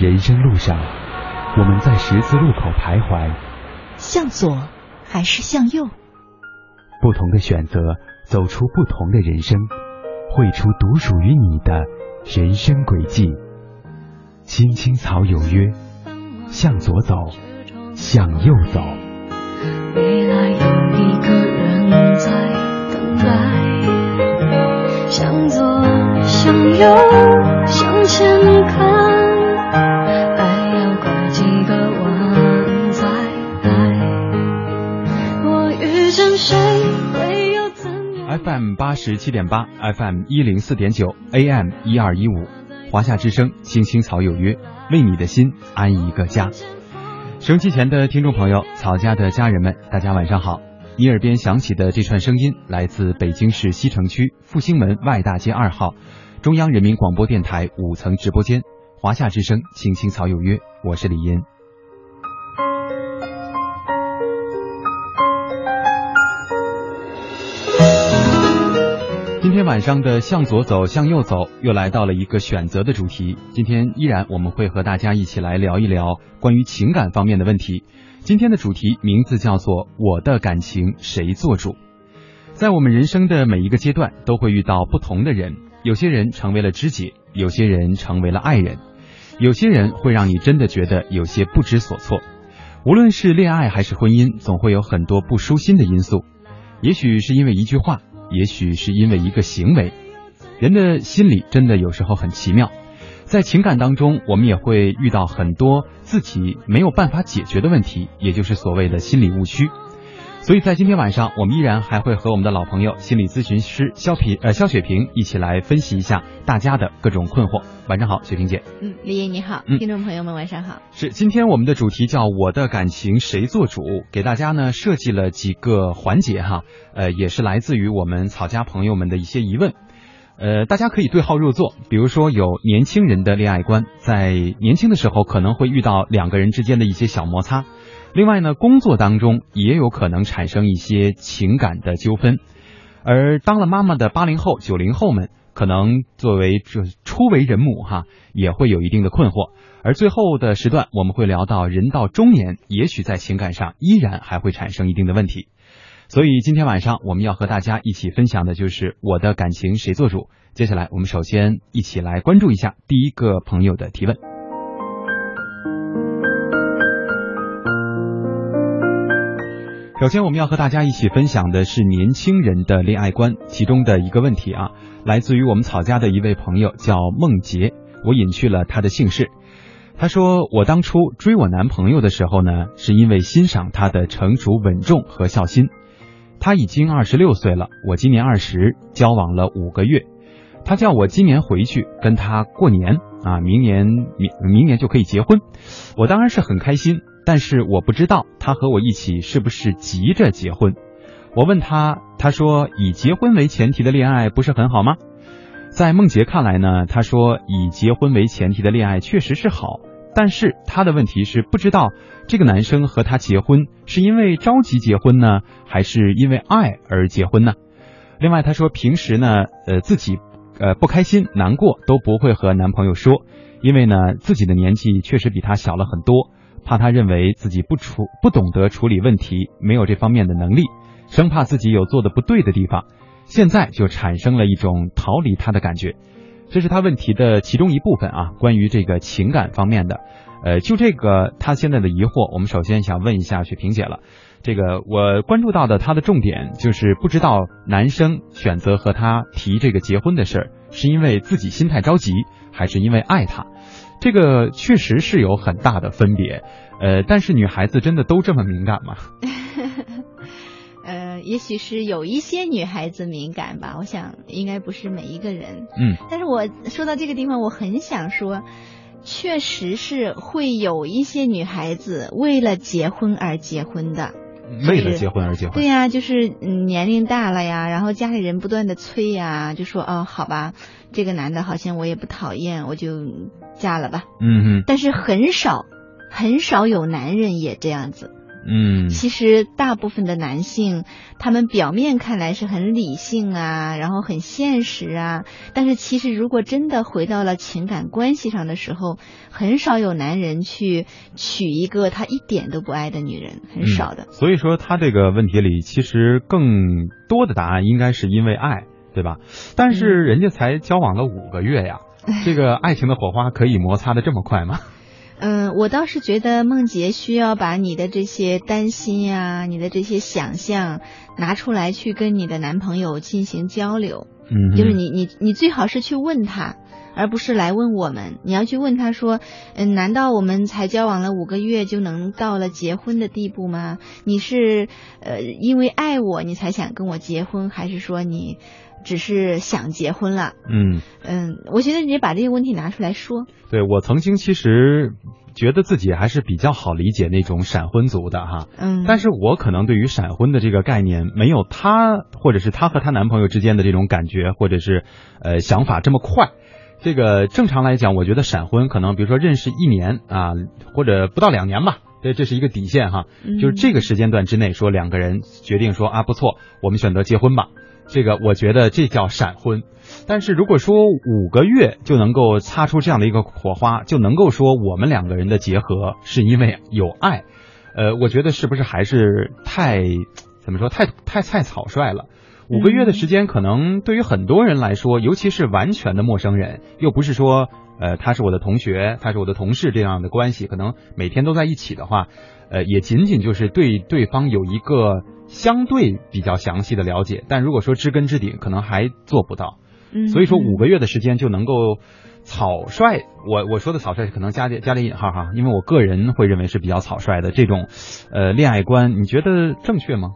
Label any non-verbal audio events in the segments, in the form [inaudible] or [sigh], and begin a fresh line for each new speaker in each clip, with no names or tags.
人生路上，我们在十字路口徘徊，
向左还是向右？
不同的选择，走出不同的人生，绘出独属于你的人生轨迹。青青草有约，向左走，向右走。未来有一个人在等待，向左，向右，向前 FM 八十七点八，FM 一零四点九，AM 一二一五，华夏之声，青青草有约，为你的心安一个家。收机前的听众朋友，草家的家人们，大家晚上好。你耳边响起的这串声音，来自北京市西城区复兴门外大街二号，中央人民广播电台五层直播间，华夏之声，青青草有约，我是李音。晚上的向左走，向右走，又来到了一个选择的主题。今天依然我们会和大家一起来聊一聊关于情感方面的问题。今天的主题名字叫做“我的感情谁做主”。在我们人生的每一个阶段，都会遇到不同的人，有些人成为了知己，有些人成为了爱人，有些人会让你真的觉得有些不知所措。无论是恋爱还是婚姻，总会有很多不舒心的因素，也许是因为一句话。也许是因为一个行为，人的心理真的有时候很奇妙，在情感当中，我们也会遇到很多自己没有办法解决的问题，也就是所谓的心理误区。所以在今天晚上，我们依然还会和我们的老朋友心理咨询师肖平呃肖雪平一起来分析一下大家的各种困惑。晚上好，雪萍姐。
嗯，李毅你好，听众朋友们晚上好。
是今天我们的主题叫我的感情谁做主？给大家呢设计了几个环节哈，呃，也是来自于我们草家朋友们的一些疑问，呃，大家可以对号入座。比如说有年轻人的恋爱观，在年轻的时候可能会遇到两个人之间的一些小摩擦。另外呢，工作当中也有可能产生一些情感的纠纷，而当了妈妈的八零后、九零后们，可能作为这初为人母哈，也会有一定的困惑。而最后的时段，我们会聊到人到中年，也许在情感上依然还会产生一定的问题。所以今天晚上我们要和大家一起分享的就是我的感情谁做主。接下来我们首先一起来关注一下第一个朋友的提问。首先，我们要和大家一起分享的是年轻人的恋爱观，其中的一个问题啊，来自于我们草家的一位朋友，叫孟杰。我隐去了他的姓氏。他说：“我当初追我男朋友的时候呢，是因为欣赏他的成熟稳重和孝心。他已经二十六岁了，我今年二十，交往了五个月。他叫我今年回去跟他过年啊，明年明明年就可以结婚。我当然是很开心。”但是我不知道他和我一起是不是急着结婚。我问他，他说以结婚为前提的恋爱不是很好吗？在梦洁看来呢，他说以结婚为前提的恋爱确实是好，但是他的问题是不知道这个男生和他结婚是因为着急结婚呢，还是因为爱而结婚呢？另外他说平时呢，呃自己呃不开心难过都不会和男朋友说，因为呢自己的年纪确实比他小了很多。怕他认为自己不处不懂得处理问题，没有这方面的能力，生怕自己有做的不对的地方，现在就产生了一种逃离他的感觉。这是他问题的其中一部分啊，关于这个情感方面的。呃，就这个他现在的疑惑，我们首先想问一下雪萍姐了。这个我关注到的他的重点就是不知道男生选择和他提这个结婚的事儿，是因为自己心态着急，还是因为爱他？这个确实是有很大的分别，呃，但是女孩子真的都这么敏感吗？[laughs]
呃，也许是有一些女孩子敏感吧，我想应该不是每一个人。
嗯，
但是我说到这个地方，我很想说，确实是会有一些女孩子为了结婚而结婚的。
为了结婚而结婚，
对呀，就是年龄大了呀，然后家里人不断的催呀，就说哦，好吧，这个男的好像我也不讨厌，我就嫁了吧。
嗯哼。
但是很少，很少有男人也这样子。
嗯，
其实大部分的男性，他们表面看来是很理性啊，然后很现实啊，但是其实如果真的回到了情感关系上的时候，很少有男人去娶一个他一点都不爱的女人，很少的。
所以说，他这个问题里，其实更多的答案应该是因为爱，对吧？但是人家才交往了五个月呀，[laughs] 这个爱情的火花可以摩擦的这么快吗？
嗯，我倒是觉得梦洁需要把你的这些担心呀，你的这些想象拿出来去跟你的男朋友进行交流。
嗯，
就是你你你最好是去问他，而不是来问我们。你要去问他说，嗯，难道我们才交往了五个月就能到了结婚的地步吗？你是呃因为爱我你才想跟我结婚，还是说你只是想结婚了？
嗯。
嗯，我觉得你把这个问题拿出来说。
对我曾经其实觉得自己还是比较好理解那种闪婚族的哈，
嗯，
但是我可能对于闪婚的这个概念没有她或者是她和她男朋友之间的这种感觉或者是呃想法这么快。这个正常来讲，我觉得闪婚可能比如说认识一年啊或者不到两年吧，这这是一个底线哈，就是这个时间段之内说两个人决定说啊不错，我们选择结婚吧，这个我觉得这叫闪婚。但是如果说五个月就能够擦出这样的一个火花，就能够说我们两个人的结合是因为有爱，呃，我觉得是不是还是太怎么说太太太草率了？五个月的时间，可能对于很多人来说，尤其是完全的陌生人，又不是说呃他是我的同学，他是我的同事这样的关系，可能每天都在一起的话，呃，也仅仅就是对对方有一个相对比较详细的了解。但如果说知根知底，可能还做不到。所以说五个月的时间就能够草率，我我说的草率可能加点加点引号哈，因为我个人会认为是比较草率的这种呃恋爱观，你觉得正确吗？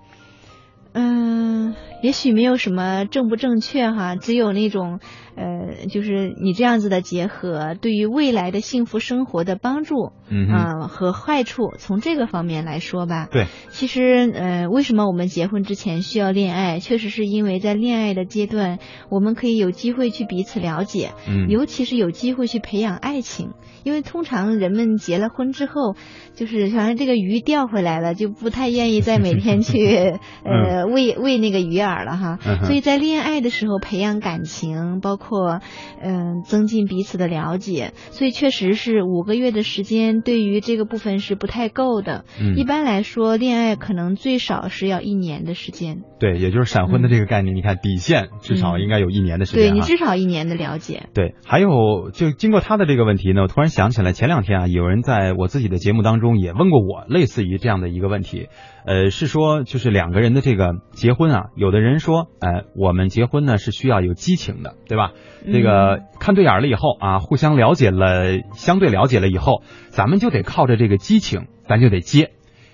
嗯，也许没有什么正不正确哈，只有那种呃，就是你这样子的结合对于未来的幸福生活的帮助，
嗯
啊和坏处，从这个方面来说吧。
对，
其实呃，为什么我们结婚之前需要恋爱？确实是因为在恋爱的阶段，我们可以有机会去彼此了解，
嗯，
尤其是有机会去培养爱情。因为通常人们结了婚之后，就是好像这个鱼钓回来了，就不太愿意再每天去 [laughs] 呃喂喂那个鱼饵了哈。所以在恋爱的时候培养感情，包括。括嗯增进彼此的了解，所以确实是五个月的时间对于这个部分是不太够的。
嗯。
一般来说，恋爱可能最少是要一年的时间，
对，也就是闪婚的这个概念，你看底线至少应该有一年的时间、啊
嗯对你至少一年的了解。
对，还有就经过他的这个问题呢，我突然想起来，前两天啊，有人在我自己的节目当中也问过我类似于这样的一个问题，呃，是说就是两个人的这个结婚啊，有的人说，呃，我们结婚呢是需要有激情的，对吧？这个看对眼了以后啊，互相了解了，相对了解了以后，咱们就得靠着这个激情，咱就得接。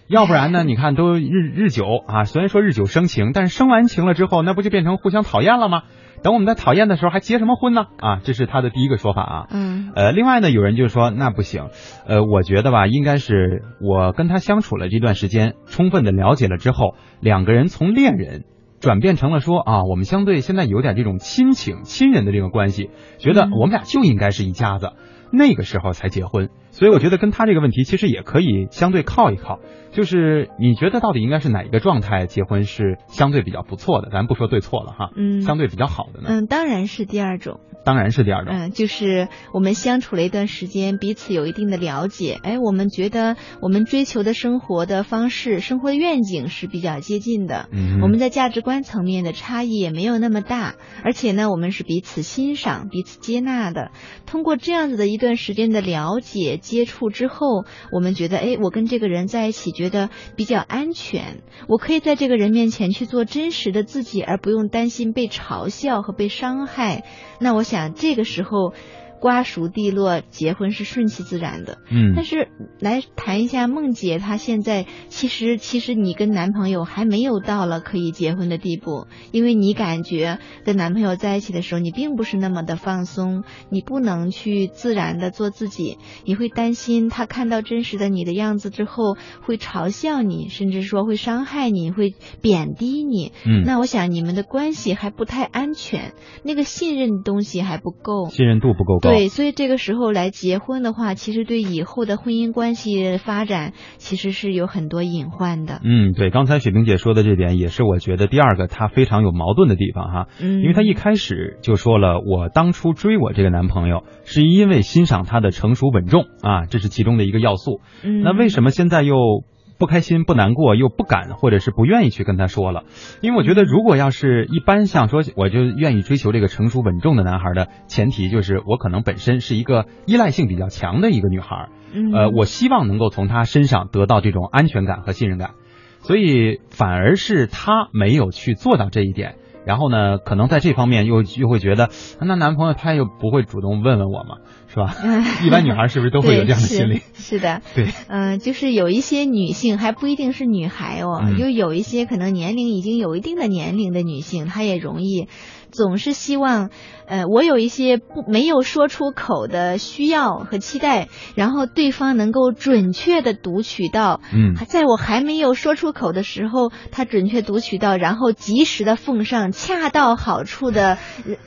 要不然呢？你看，都日日久啊，虽然说日久生情，但是生完情了之后，那不就变成互相讨厌了吗？等我们在讨厌的时候，还结什么婚呢？啊，这是他的第一个说法啊。
嗯
呃，另外呢，有人就说那不行，呃，我觉得吧，应该是我跟他相处了这段时间，充分的了解了之后，两个人从恋人转变成了说啊，我们相对现在有点这种亲情、亲人的这个关系，觉得
嗯
我们俩就应该是一家子，那个时候才结婚。所以我觉得跟他这个问题其实也可以相对靠一靠，就是你觉得到底应该是哪一个状态结婚是相对比较不错的？咱不说对错了哈，
嗯
相对比较好的呢，
嗯，当然是第二种。
当然是第二种。
嗯，就是我们相处了一段时间，彼此有一定的了解，哎，我们觉得我们追求的生活的方式、生活的愿景是比较接近的。
嗯，
我们在价值观层面的差异也没有那么大，而且呢，我们是彼此欣赏、彼此接纳的。通过这样子的一段时间的了解、接触之后，我们觉得，哎，我跟这个人在一起觉得比较安全，我可以在这个人面前去做真实的自己，而不用担心被嘲笑和被伤害。那我想这个时候。瓜熟蒂落，结婚是顺其自然的。
嗯，
但是来谈一下梦姐，她现在其实其实你跟男朋友还没有到了可以结婚的地步，因为你感觉跟男朋友在一起的时候，你并不是那么的放松，你不能去自然的做自己，你会担心他看到真实的你的样子之后会嘲笑你，甚至说会伤害你，会贬低你。
嗯，
那我想你们的关系还不太安全，那个信任的东西还不够。
信任度不够高。
对，所以这个时候来结婚的话，其实对以后的婚姻关系发展其实是有很多隐患的。
嗯，对，刚才雪萍姐说的这点也是我觉得第二个她非常有矛盾的地方哈，
嗯，
因为她一开始就说了，我当初追我这个男朋友是因为欣赏他的成熟稳重啊，这是其中的一个要素。
嗯，
那为什么现在又不开心、不难过，又不敢或者是不愿意去跟他说了？因为我觉得，如果要是一般像说，我就愿意追求这个成熟稳重的男孩的前提，就是我可能本身是一个依赖性比较强的一个女孩。
嗯，
呃，我希望能够从他身上得到这种安全感和信任感，所以反而是他没有去做到这一点。然后呢，可能在这方面又又会觉得，那男朋友他又不会主动问问我嘛，是吧？[laughs] 一般女孩是不是都会有这样的心理？[laughs]
是的，
对，
嗯、就是有一些女性还不一定是女孩哦，
嗯
就有一些可能年龄已经有一定的年龄的女性，她也容易总是希望，呃，我有一些不没有说出口的需要和期待，然后对方能够准确的读取到，
嗯
还在我还没有说出口的时候，他准确读取到，然后及时的奉上，恰到好处的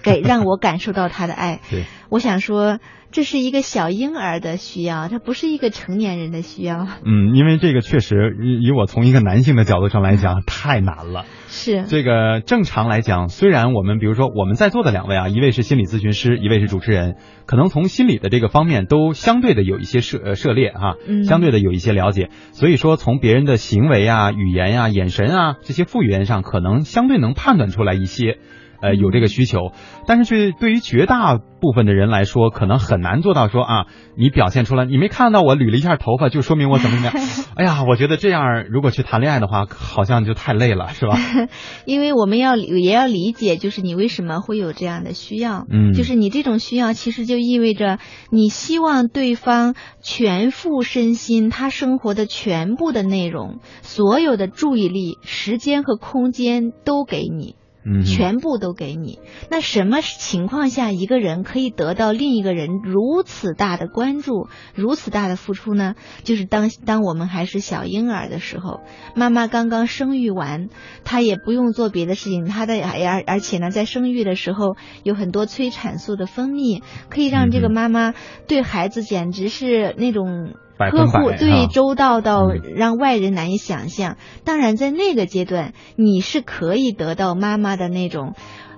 给让我感受到他的爱。
对，
我想说，这是一个小婴儿的需要，它不是一个成年人的需要。
嗯，因为这个确实以以我从一个男性的角度上来讲，太难了。
是，
这个正常来讲，虽然我们比如说我们在座的两位啊，一位是心理咨询师，一位是主持人，可能从心理的这个方面都相对的有一些涉呃涉猎哈、
嗯
相对的有一些了解，所以说从别人的行为啊、语言啊、眼神啊这些副语言上，可能相对能判断出来一些。呃，有这个需求，但是却对于绝大部分的人来说，可能很难做到说啊，你表现出来，你没看到我捋了一下头发，就说明我怎么怎么样。[laughs] 哎呀，我觉得这样如果去谈恋爱的话，好像就太累了，是吧？[laughs]
因为我们要理也要理解，就是你为什么会有这样的需要。
嗯
就是你这种需要，其实就意味着你希望对方全副身心，他生活的全部的内容，所有的注意力、时间和空间都给你。
嗯，
全部都给你。那什么情况下一个人可以得到另一个人如此大的关注、如此大的付出呢？就是当当我们还是小婴儿的时候，妈妈刚刚生育完，她也不用做别的事情，她的而而且呢，在生育的时候有很多催产素的分泌，可以让这个妈妈对孩子简直是那种。呵护对
啊
周到到
嗯
让外人难以想象。当然，在那个阶段，你是可以得到妈妈的那种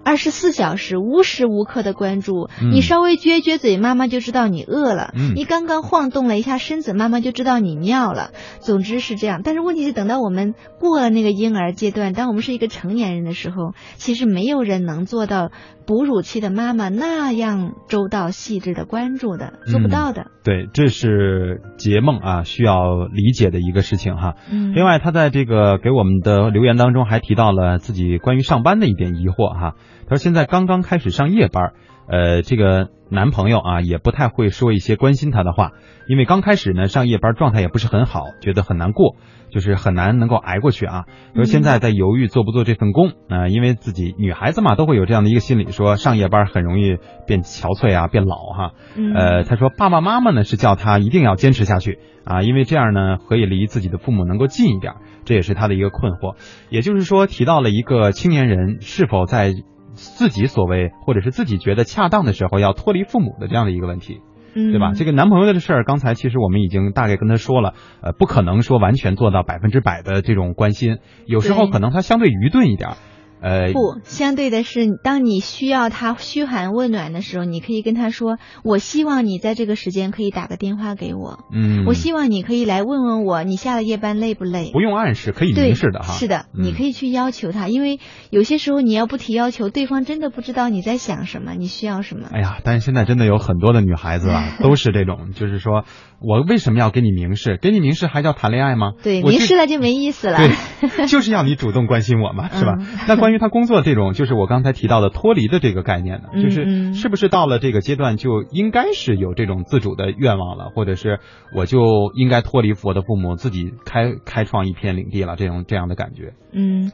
二十四小时无时无刻的关注。
嗯
你稍微撅撅嘴，妈妈就知道你饿了；
嗯
你刚刚晃动了一下身子，妈妈就知道你尿了。总之是这样。但是问题是，等到我们过了那个婴儿阶段，当我们是一个成年人的时候，其实没有人能做到哺乳期的妈妈那样周到细致的关注的，做不到的。
对，这是结梦啊需要理解的一个事情哈。
嗯，
另外，他在这个给我们的留言当中还提到了自己关于上班的一点疑惑哈。他说现在刚刚开始上夜班，呃，这个男朋友啊也不太会说一些关心他的话，因为刚开始呢上夜班状态也不是很好，觉得很难过，就是很难能够挨过去啊。说现在在犹豫做不做这份工啊、[laughs] 呃因为自己女孩子嘛都会有这样的一个心理，说上夜班很容易变憔悴啊，变老哈。
嗯
呃，他说爸爸妈妈呢是叫他一定要坚持下去啊，因为这样呢可以离自己的父母能够近一点，这也是他的一个困惑。也就是说，提到了一个青年人是否在自己所谓或者是自己觉得恰当的时候要脱离父母的这样的一个问题，对吧？
嗯
这个男朋友的事儿，刚才其实我们已经大概跟他说了，呃，不可能说完全做到百分之百的这种关心，有时候可能他相对愚钝一点儿，呃，
不，相对的是，当你需要他嘘寒问暖的时候，你可以跟他说：“我希望你在这个时间可以打个电话给我，
嗯，
我希望你可以来问问我，你下了夜班累不累？”
不用暗示，可以，明示的哈，
是的，
嗯
你可以去要求他，因为有些时候你要不提要求，对方真的不知道你在想什么，你需要什么。
哎呀，但是现在真的有很多的女孩子啊，[laughs] 都是这种，就是说我为什么要给你明示？给你明示还叫谈恋爱吗？
对，明示了就没意思了。
对，就是要你主动关心我嘛，是吧？
嗯
那关于他工作这种，就是我刚才提到的脱离的这个概念呢，
嗯
就是
嗯
是不是到了这个阶段就应该是有这种自主的愿望了，或者是我就应该脱离我的父母，自己开开创一片领地了，这种这样的感觉。
嗯，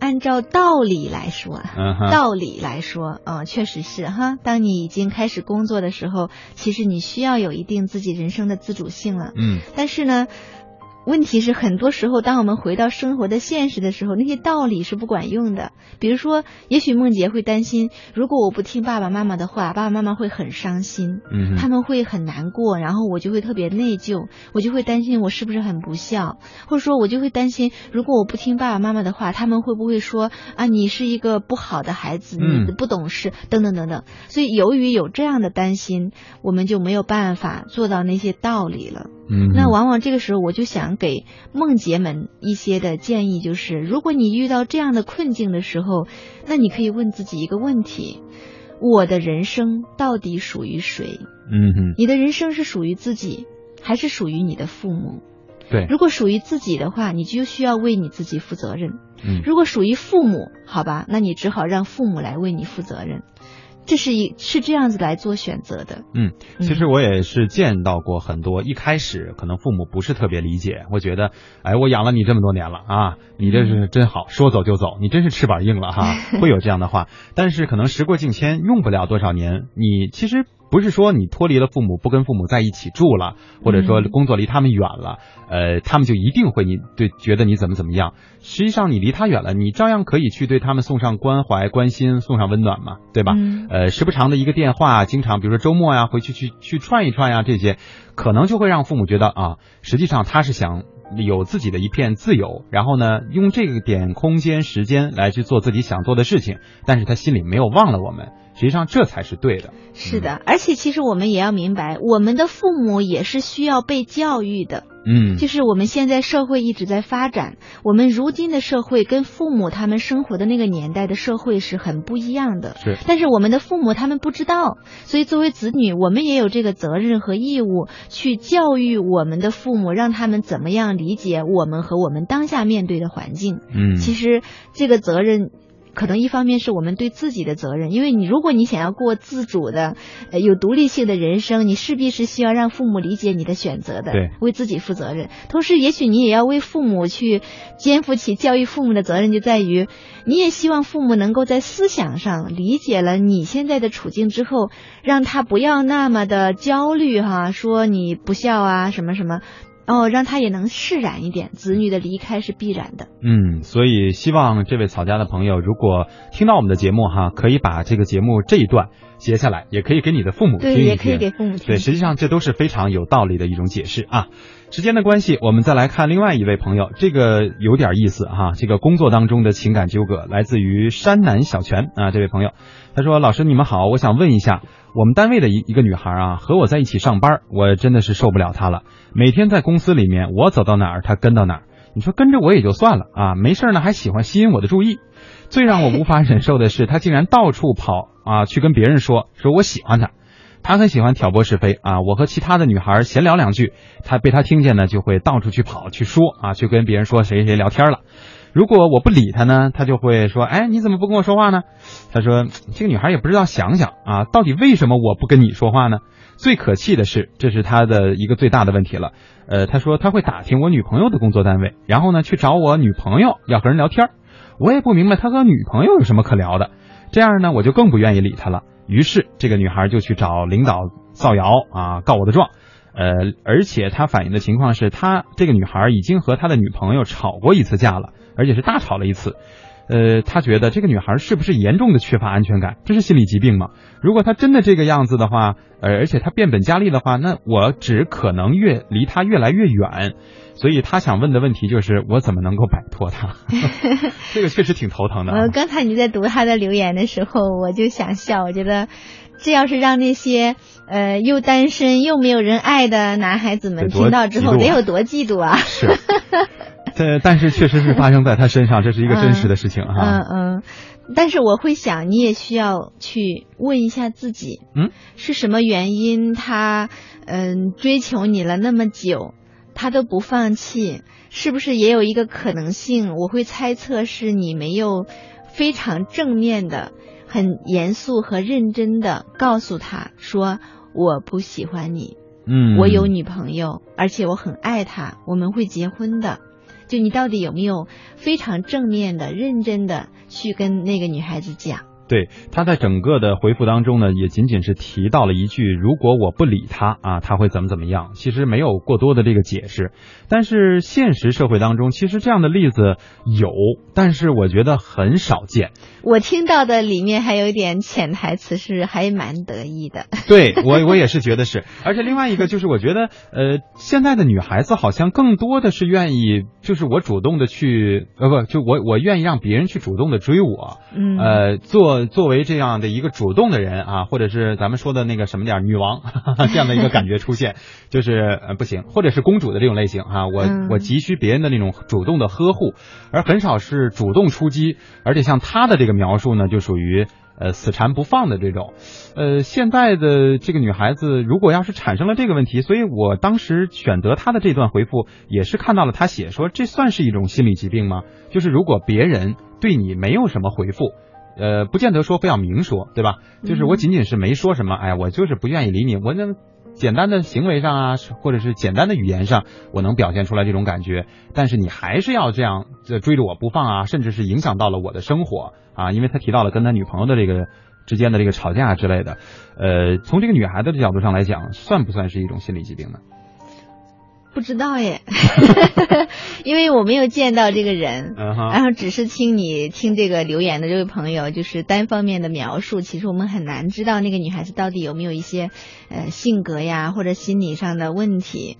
按照道理来说啊，
嗯，
道理来说，嗯，确实是哈。当你已经开始工作的时候，其实你需要有一定自己人生的自主性了。
嗯
但是呢，问题是很多时候，当我们回到生活的现实的时候，那些道理是不管用的。比如说，也许梦洁会担心，如果我不听爸爸妈妈的话，爸爸妈妈会很伤心。
嗯，
他们会很难过，然后我就会特别内疚，我就会担心我是不是很不孝，或者说我就会担心，如果我不听爸爸妈妈的话，他们会不会说啊你是一个不好的孩子，
嗯
你不懂事，等等等等。所以由于有这样的担心，我们就没有办法做到那些道理了。
嗯，
那往往这个时候，我就想给梦洁们一些的建议，就是如果你遇到这样的困境的时候，那你可以问自己一个问题：我的人生到底属于谁？
嗯哼，
你的人生是属于自己，还是属于你的父母？
对，
如果属于自己的话，你就需要为你自己负责任；
嗯
如果属于父母，好吧，那你只好让父母来为你负责任。这是一是这样子来做选择的。
嗯，其实我也是见到过很多，一开始可能父母不是特别理解，我觉得，哎，我养了你这么多年了啊，你这是真好，说走就走，你真是翅膀硬了哈，[laughs] 会有这样的话。但是可能时过境迁，用不了多少年，你其实不是说你脱离了父母，不跟父母在一起住了，或者说
嗯
工作离他们远了，呃，他们就一定会你对觉得你怎么怎么样。实际上你离他远了，你照样可以去对他们送上关怀、关心，送上温暖嘛，对吧？
嗯
呃，时不常的一个电话，经常比如说周末呀，回去去去串一串呀，这些可能就会让父母觉得啊，实际上他是想有自己的一片自由，然后呢，用这个点空间时间来去做自己想做的事情，但是他心里没有忘了我们，实际上这才是对的。
是的，而且其实我们也要明白，我们的父母也是需要被教育的。
嗯，
就是我们现在社会一直在发展，我们如今的社会跟父母他们生活的那个年代的社会是很不一样的。
是
但是我们的父母他们不知道，所以作为子女，我们也有这个责任和义务去教育我们的父母，让他们怎么样理解我们和我们当下面对的环境。
嗯，
其实这个责任。可能一方面是我们对自己的责任，因为你如果你想要过自主的、呃有独立性的人生，你势必是需要让父母理解你的选择的，
对
为自己负责任。同时，也许你也要为父母去肩负起教育父母的责任，就在于你也希望父母能够在思想上理解了你现在的处境之后，让他不要那么的焦虑哈，说你不孝啊什么什么。哦，让他也能释然一点，子女的离开是必然的。
嗯，所以希望这位曹家的朋友，如果听到我们的节目哈，可以把这个节目这一段截下来，也可以给你的父母听
对，也可以。给父母听。
对，实际上这都是非常有道理的一种解释啊。时间的关系，我们再来看另外一位朋友，这个有点意思哈。这个工作当中的情感纠葛来自于山南小泉啊，这位朋友，他说：“老师你们好，我想问一下，我们单位的一一个女孩啊，和我在一起上班，我真的是受不了她了。每天在公司里面，我走到哪儿，她跟到哪儿。你说跟着我也就算了啊，没事呢还喜欢吸引我的注意。最让我无法忍受的是，她竟然到处跑啊，去跟别人说说我喜欢她。”他很喜欢挑拨是非啊！我和其他的女孩闲聊两句，他被他听见呢，就会到处去跑去说啊，去跟别人说谁谁聊天了。如果我不理他呢，他就会说：“哎，你怎么不跟我说话呢？”他说：“这个女孩也不知道想想啊，到底为什么我不跟你说话呢？”最可气的是，这是他的一个最大的问题了。呃，他说他会打听我女朋友的工作单位，然后呢去找我女朋友要和人聊天。我也不明白他和女朋友有什么可聊的，这样呢我就更不愿意理他了。于是，这个女孩就去找领导造谣啊，告我的状。呃，而且她反映的情况是，他这个女孩已经和他的女朋友吵过一次架了，而且是大吵了一次。呃，他觉得这个女孩是不是严重的缺乏安全感？这是心理疾病吗？如果她真的这个样子的话，呃，而且她变本加厉的话，那我只可能越离她越来越远。所以他想问的问题就是，我怎么能够摆脱她？[laughs] 这个确实挺头疼的。[laughs]
呃，刚才你在读他的留言的时候，我就想笑。我觉得，这要是让那些呃又单身又没有人爱的男孩子们听到之后，得有多嫉妒啊！
是。这但是确实是发生在他身上，这是一个真实的事情哈。
嗯嗯，但是我会想，你也需要去问一下自己，
嗯，
是什么原因他嗯追求你了那么久，他都不放弃，是不是也有一个可能性？我会猜测是你没有非常正面的、很严肃和认真的告诉他说我不喜欢你，
嗯，
我有女朋友，而且我很爱她，我们会结婚的。就你到底有没有非常正面的、认真的去跟那个女孩子讲？
对，他在整个的回复当中呢，也仅仅是提到了一句：“如果我不理他啊，他会怎么怎么样。”其实没有过多的这个解释。但是现实社会当中，其实这样的例子有，但是我觉得很少见。
我听到的里面还有一点潜台词是还蛮得意的。[laughs]
对我，我也是觉得是。而且另外一个就是，我觉得呃，现在的女孩子好像更多的是愿意，就是我主动的去，呃，不，就我我愿意让别人去主动的追我，
嗯，
呃，做。作为这样的一个主动的人啊，或者是咱们说的那个什么点女王 [laughs] 这样的一个感觉出现，[laughs] 就是呃不行，或者是公主的这种类型啊，我我急需别人的那种主动的呵护，而很少是主动出击，而且像他的这个描述呢，就属于呃死缠不放的这种。呃，现在的这个女孩子，如果要是产生了这个问题，所以我当时选择她的这段回复，也是看到了她写说，这算是一种心理疾病吗？就是如果别人对你没有什么回复。呃，不见得说非要明说，对吧？就是我仅仅是没说什么，哎，我就是不愿意理你。我那简单的行为上啊，或者是简单的语言上，我能表现出来这种感觉。但是你还是要这样追着我不放啊，甚至是影响到了我的生活啊。因为他提到了跟他女朋友的这个之间的这个吵架之类的。呃，从这个女孩子的角度上来讲，算不算是一种心理疾病呢？
不知道耶，[laughs] 因为我没有见到这个人，然后只是听你听这个留言的这位朋友就是单方面的描述，其实我们很难知道那个女孩子到底有没有一些呃性格呀或者心理上的问题。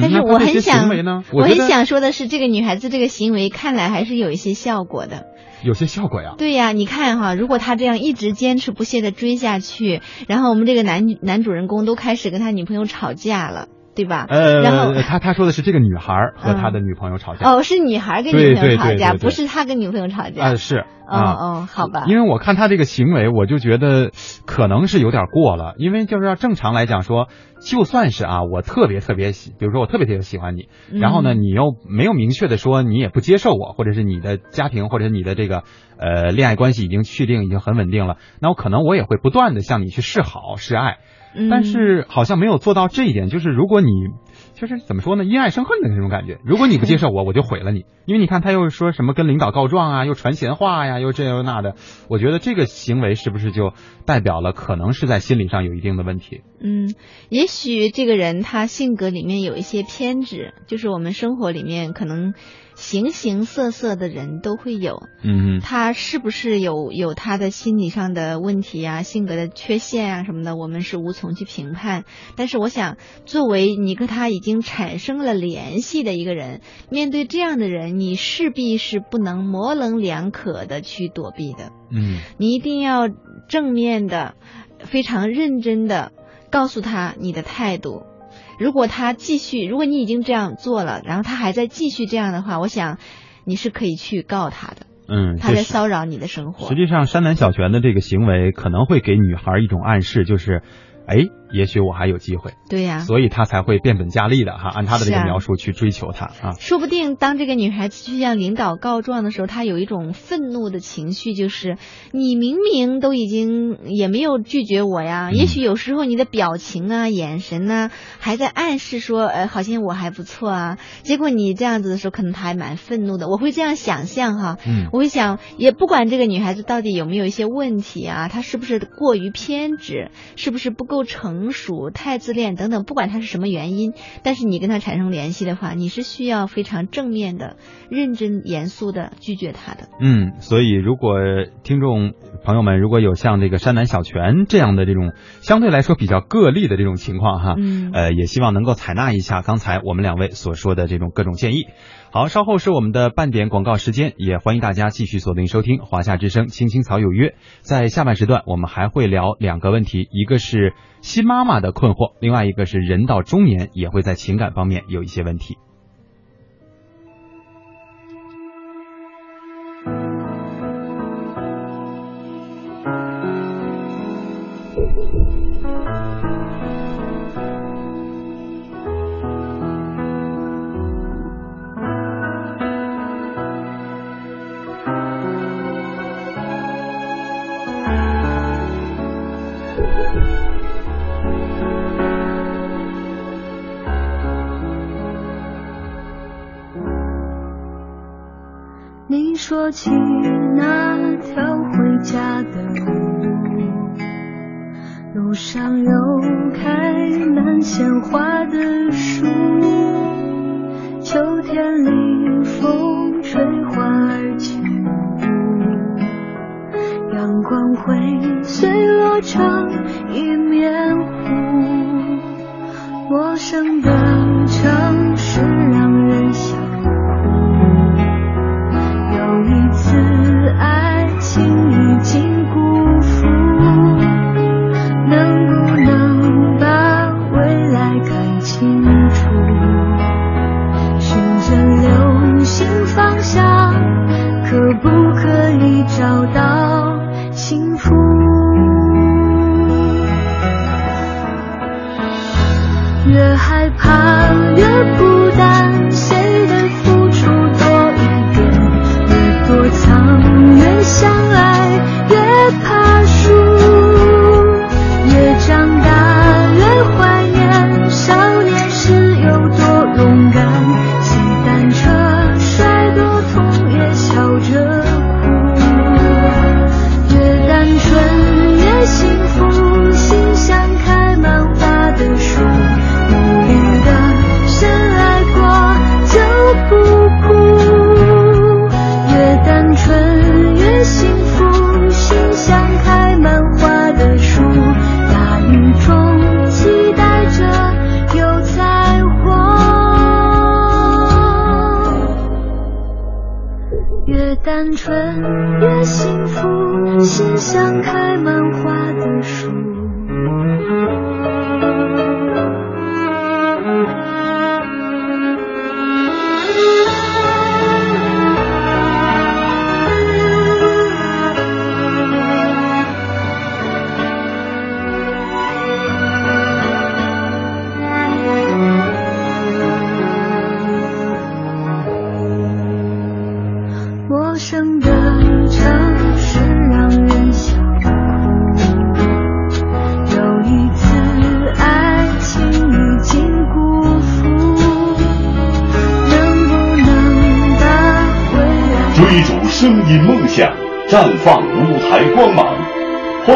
但是我很想，我很想说的是，这个女孩子这个行为看来还是有一些效果的。
有些效果呀。
对呀，你看哈，如果她这样一直坚持不懈的追下去，然后我们这个男男主人公都开始跟他女朋友吵架了。对吧？
呃，
然后
他他说的是这个女孩和他的女朋友吵架。
哦，是女孩跟女朋友吵架，不是他跟女朋友吵架。
啊，是。
哦哦，好吧。
因为我看他这个行为，我就觉得可能是有点过了。因为就是要正常来讲说，就算是啊，我特别特别喜，比如说我特别特别喜欢你，然后呢，你又没有明确的说你也不接受我，或者是你的家庭或者你的这个呃恋爱关系已经确定已经很稳定了，那我可能我也会不断的向你去示好示爱。但是好像没有做到这一点，就是如果你就是怎么说呢，因爱生恨的那种感觉。如果你不接受我，我就毁了你。因为你看他又说什么跟领导告状啊，又传闲话呀，又这又那的。我觉得这个行为是不是就代表了可能是在心理上有一定的问题？
嗯，也许这个人他性格里面有一些偏执，就是我们生活里面可能。形形色色的人都会有，
嗯，
他是不是有有他的心理上的问题啊，性格的缺陷啊什么的，我们是无从去评判。但是我想，作为你跟他已经产生了联系的一个人，面对这样的人，你势必是不能模棱两可的去躲避的。
嗯，
你一定要正面的、非常认真的告诉他你的态度。如果他继续，如果你已经这样做了，然后他还在继续这样的话，我想你是可以去告他的。
嗯，
他在骚扰你的生活。
实际上，山南小泉的这个行为可能会给女孩一种暗示，就是，哎，也许我还有机会。
对呀、
所以他才会变本加厉的哈，按他的这个描述去追求她啊。
说不定当这个女孩子去向领导告状的时候，她有一种愤怒的情绪，就是你明明都已经也没有拒绝我呀，
嗯
也许有时候你的表情啊、眼神呐、还在暗示说，呃，好像我还不错啊。结果你这样子的时候，可能他还蛮愤怒的。我会这样想象哈，
嗯
我会想，也不管这个女孩子到底有没有一些问题啊，她是不是过于偏执，是不是不够成熟、太自恋等等，不管他是什么原因，但是你跟他产生联系的话，你是需要非常正面的、认真严肃的拒绝他的。
嗯，所以如果听众朋友们如果有像这个山南小泉这样的这种相对来说比较个例的这种情况哈，
嗯
呃，也希望能够采纳一下刚才我们两位所说的这种各种建议。好，稍后是我们的半点广告时间，也欢迎大家继续锁定收听华夏之声《青青草有约》。在下半时段，我们还会聊两个问题，一个是新妈妈的困惑，另外一个是人到中年也会在情感方面有一些问题。
说起那条回家的路，路上有开满鲜花的树，秋天里风吹花儿起舞，阳光会碎落成
春。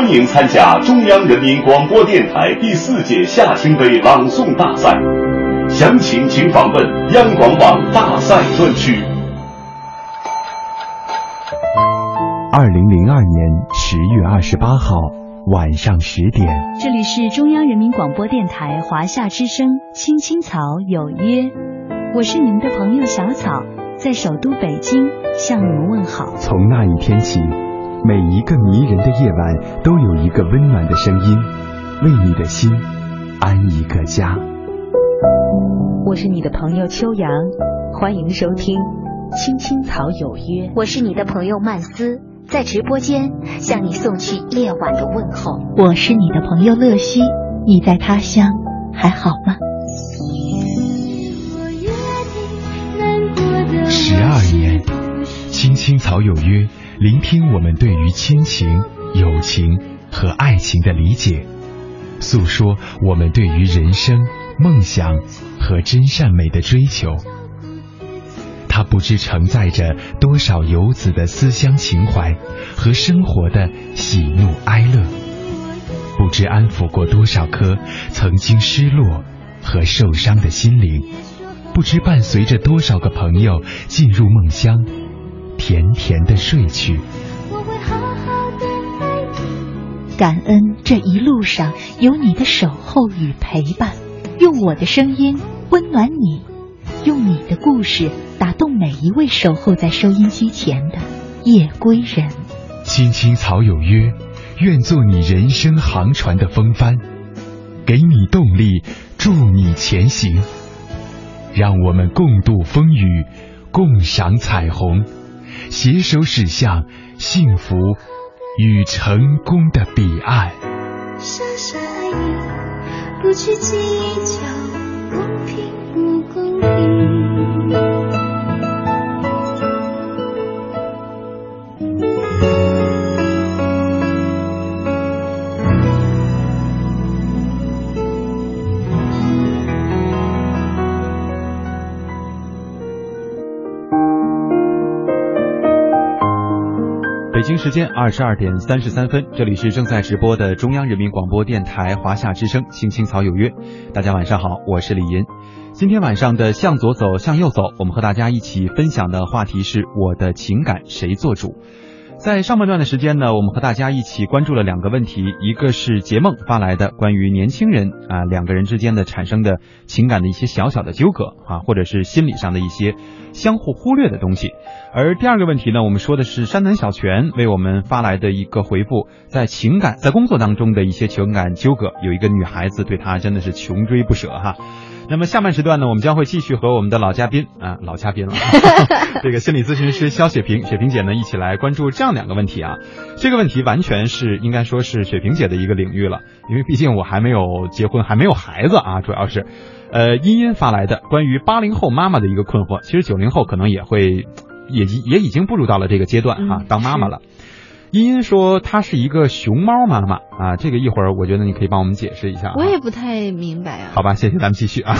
欢迎参加中央人民广播电台第四届夏青杯朗诵大赛，详情请访问央广网大赛专区。
二零零二年十月二十八号晚上十点。
这里是中央人民广播电台华夏之声《青青草有约》，我是您的朋友小草，在首都北京向你们问好。
从那一天起，每一个迷人的夜晚都有一个温暖的声音，为你的心安一个家。
我是你的朋友秋阳，欢迎收听《青青草有约》。
我是你的朋友曼斯。在直播间向你送去夜晚的问候。
我是你的朋友乐西，你在他乡还好吗？
十二年，青青草有约，聆听我们对于亲情、友情和爱情的理解，诉说我们对于人生、梦想和真善美的追求。它不知承载着多少游子的思乡情怀和生活的喜怒哀乐，不知安抚过多少颗曾经失落和受伤的心灵，不知伴随着多少个朋友进入梦乡，甜甜的睡去。
感恩这一路上有你的守候与陪伴，用我的声音温暖你，用你的故事。打动每一位守候在收音机前的夜归人。
青青草有约，愿做你人生航船的风帆，给你动力，助你前行。让我们共度风雨，共赏彩虹，携手驶向幸福与成功的彼岸。
傻傻爱你，不去计较公平不公平。
北京时间二十二点三十三分，这里是正在直播的中央人民广播电台华夏之声《青青草有约》，大家晚上好，我是李银。今天晚上的向左走，向右走，我们和大家一起分享的话题是我的情感谁做主。在上半段的时间呢，我们和大家一起关注了两个问题，一个是杰梦发来的关于年轻人啊两个人之间的产生的情感的一些小小的纠葛啊，或者是心理上的一些相互忽略的东西。而第二个问题呢，我们说的是山南小泉为我们发来的一个回复，在情感在工作当中的一些情感纠葛，有一个女孩子对他真的是穷追不舍哈。那么下半时段呢，我们将会继续和我们的老嘉宾啊，老嘉宾了，[laughs] 这个心理咨询师肖雪萍，雪萍姐呢一起来关注这样两个问题啊。这个问题完全是应该说是雪萍姐的一个领域了，因为毕竟我还没有结婚，还没有孩子啊，主要是，呃，茵茵发来的关于八零后妈妈的一个困惑，其实九零后可能也会，也也已经步入到了这个阶段哈，当妈妈了。茵茵说她是一个熊猫妈妈啊，这个一会儿我觉得你可以帮我们解释一下。
我也不太明白啊。
好吧，谢谢，咱们继续啊。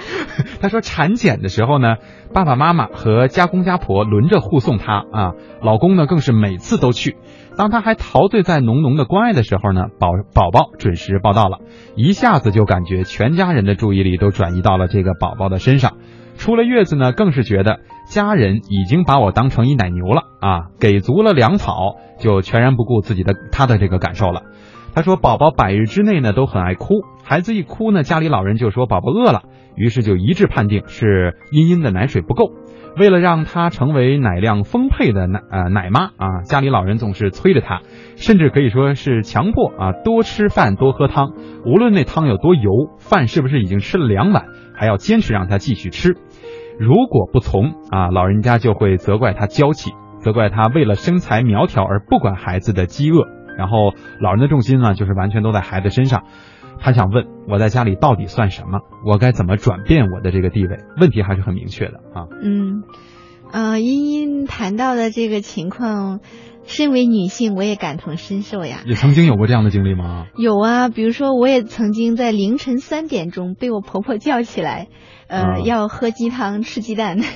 [laughs] 她说产检的时候呢，爸爸妈妈和家公家婆轮着护送她啊，老公呢更是每次都去。当她还陶醉在浓浓的关爱的时候呢，宝宝宝准时报到了，一下子就感觉全家人的注意力都转移到了这个宝宝的身上。出了月子呢，更是觉得家人已经把我当成一奶牛了啊，给足了粮草，就全然不顾自己的他的这个感受了。他说，宝宝百日之内呢都很爱哭，孩子一哭呢，家里老人就说宝宝饿了，于是就一致判定是茵茵的奶水不够。为了让她成为奶量丰沛的奶呃奶妈啊，家里老人总是催着她，甚至可以说是强迫啊多吃饭多喝汤，无论那汤有多油，饭是不是已经吃了两碗。还要坚持让他继续吃，如果不从啊，老人家就会责怪他娇气，责怪他为了身材苗条而不管孩子的饥饿。然后老人的重心呢，就是完全都在孩子身上。他想问，我在家里到底算什么？我该怎么转变我的这个地位？问题还是很明确的啊。
嗯，呃，茵茵谈到的这个情况。身为女性，我也感同身受呀。
也曾经有过这样的经历吗？
有啊，比如说，我也曾经在凌晨三点钟被我婆婆叫起来，呃，要喝鸡汤、吃鸡蛋。[laughs]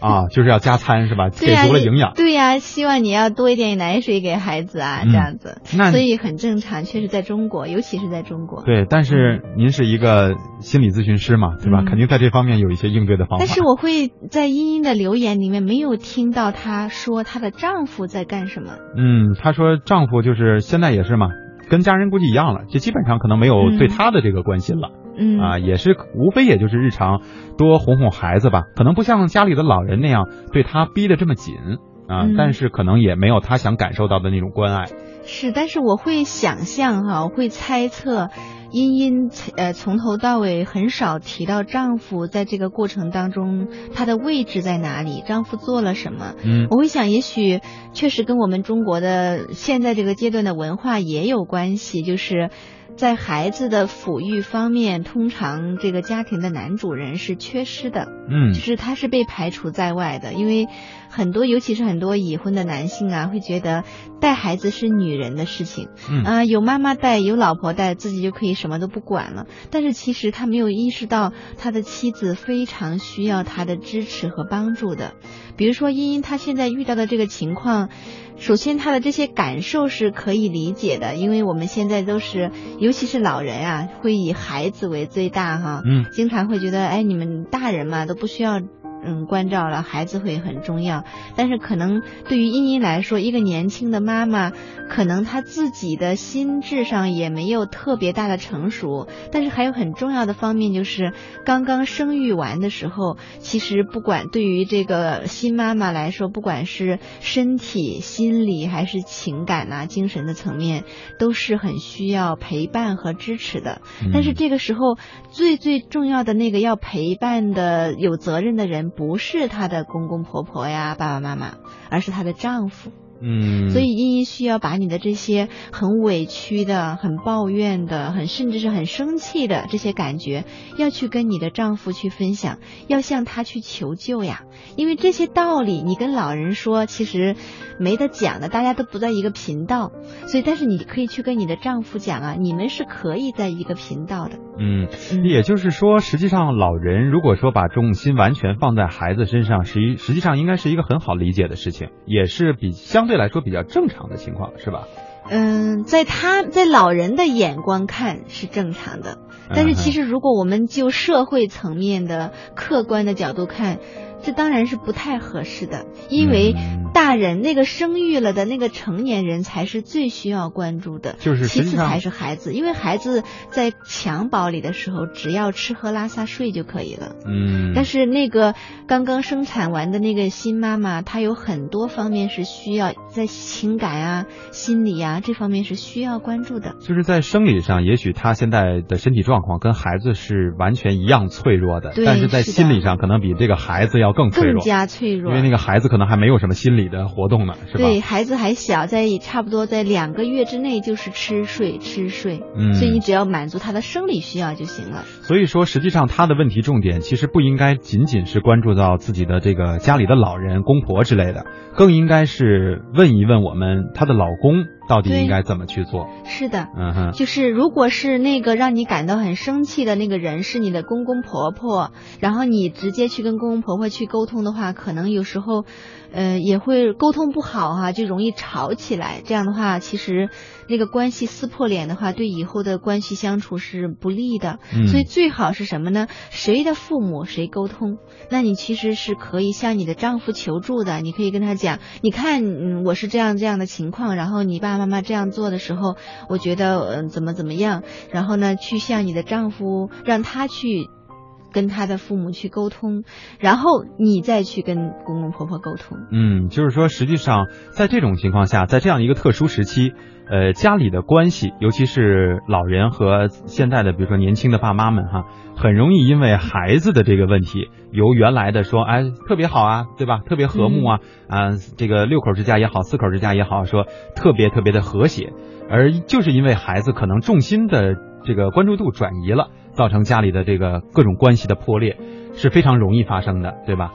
啊，就是要加餐是吧？给足了营养。
对呀，希望你要多一点奶水给孩子啊，这样子。
那
所以很正常，确实在中国，尤其是在中国。
对，但是您是一个心理咨询师嘛，对吧？肯定在这方面有一些应对的方法。
但是我会在茵茵的留言里面没有听到她说她的丈夫在干什么。
嗯，她说丈夫就是现在也是嘛。跟家人估计一样了，就基本上可能没有对她的这个关心了。
嗯
啊，也是无非也就是日常多哄哄孩子吧，可能不像家里的老人那样对他逼得这么紧啊，
嗯
但是可能也没有他想感受到的那种关爱。
是，但是我会想象哈，我会猜测，茵茵呃从头到尾很少提到丈夫在这个过程当中他的位置在哪里，丈夫做了什么。
嗯
我会想，也许确实跟我们中国的现在这个阶段的文化也有关系，就是。在孩子的抚育方面，通常这个家庭的男主人是缺失的，
嗯
就是他是被排除在外的，因为很多，尤其是很多已婚的男性啊，会觉得带孩子是女人的事情，
嗯
啊、有妈妈带，有老婆带，自己就可以什么都不管了。但是其实他没有意识到，他的妻子非常需要他的支持和帮助的。比如说茵茵她现在遇到的这个情况，首先他的这些感受是可以理解的，因为我们现在都是，尤其是老人啊，会以孩子为最大哈，
嗯
经常会觉得，哎，你们大人嘛都不需要。嗯，关照了孩子会很重要，但是可能对于茵茵来说，一个年轻的妈妈，可能她自己的心智上也没有特别大的成熟，但是还有很重要的方面就是刚刚生育完的时候，其实不管对于这个新妈妈来说，不管是身体、心理还是情感呐、精神的层面，都是很需要陪伴和支持的。但是这个时候，最最重要的那个要陪伴的、有责任的人，不是她的公公婆婆呀、爸爸妈妈，而是她的丈夫。
嗯，
所以依依需要把你的这些很委屈的、很抱怨的、很甚至是很生气的这些感觉，要去跟你的丈夫去分享，要向他去求救呀。因为这些道理你跟老人说，其实没得讲的，大家都不在一个频道。所以，但是你可以去跟你的丈夫讲啊，你们是可以在一个频道的。
嗯，
嗯
也就是说，实际上老人如果说把重心完全放在孩子身上，实际实际上应该是一个很好理解的事情，也是比相对来说比较正常的情况，是吧？
嗯，在他在老人的眼光看是正常的，但是其实如果我们就社会层面的客观的角度看，这当然是不太合适的，因为
嗯
大人那个生育了的那个成年人才是最需要关注的，
就是
其次才是孩子，因为孩子在襁褓里的时候，只要吃喝拉撒睡就可以了。
嗯，
但是那个刚刚生产完的那个新妈妈，她有很多方面是需要在情感啊、心理啊这方面是需要关注的。
就是在生理上，也许她现在的身体状况跟孩子是完全一样脆弱的，但是在心理上可能比这个孩子要更脆
更，加脆弱，
因为那个孩子可能还没有什么心理的活动呢，是吧？
对孩子还小，在差不多在两个月之内就是吃睡吃睡，
嗯
所以你只要满足他的生理需要就行了。
所以说，实际上他的问题重点其实不应该仅仅是关注到自己的这个家里的老人、公婆之类的，更应该是问一问我们她的老公到底应该怎么去做。
是的，
嗯哼，
就是如果是那个让你感到很生气的那个人是你的公公婆婆，然后你直接去跟公公婆婆去沟通的话，可能有时候，呃，也会沟通不好哈、就容易吵起来。这样的话，其实那个关系撕破脸的话，对以后的关系相处是不利的。
嗯
所以最好是什么呢？谁的父母谁沟通，那你其实是可以向你的丈夫求助的。你可以跟他讲，你看，嗯，我是这样这样的情况，然后你爸爸妈妈这样做的时候，我觉得嗯、怎么怎么样，然后呢，去向你的丈夫让他去。跟他的父母去沟通，然后你再去跟公公婆婆沟通。
嗯，就是说，实际上在这种情况下，在这样一个特殊时期，呃，家里的关系，尤其是老人和现在的，比如说年轻的爸妈们哈，很容易因为孩子的这个问题，由原来的说，哎，特别好啊，对吧？特别和睦啊，啊、这个六口之家也好，四口之家也好，说特别特别的和谐，而就是因为孩子可能重心的这个关注度转移了，造成家里的这个各种关系的破裂，是非常容易发生的，对吧？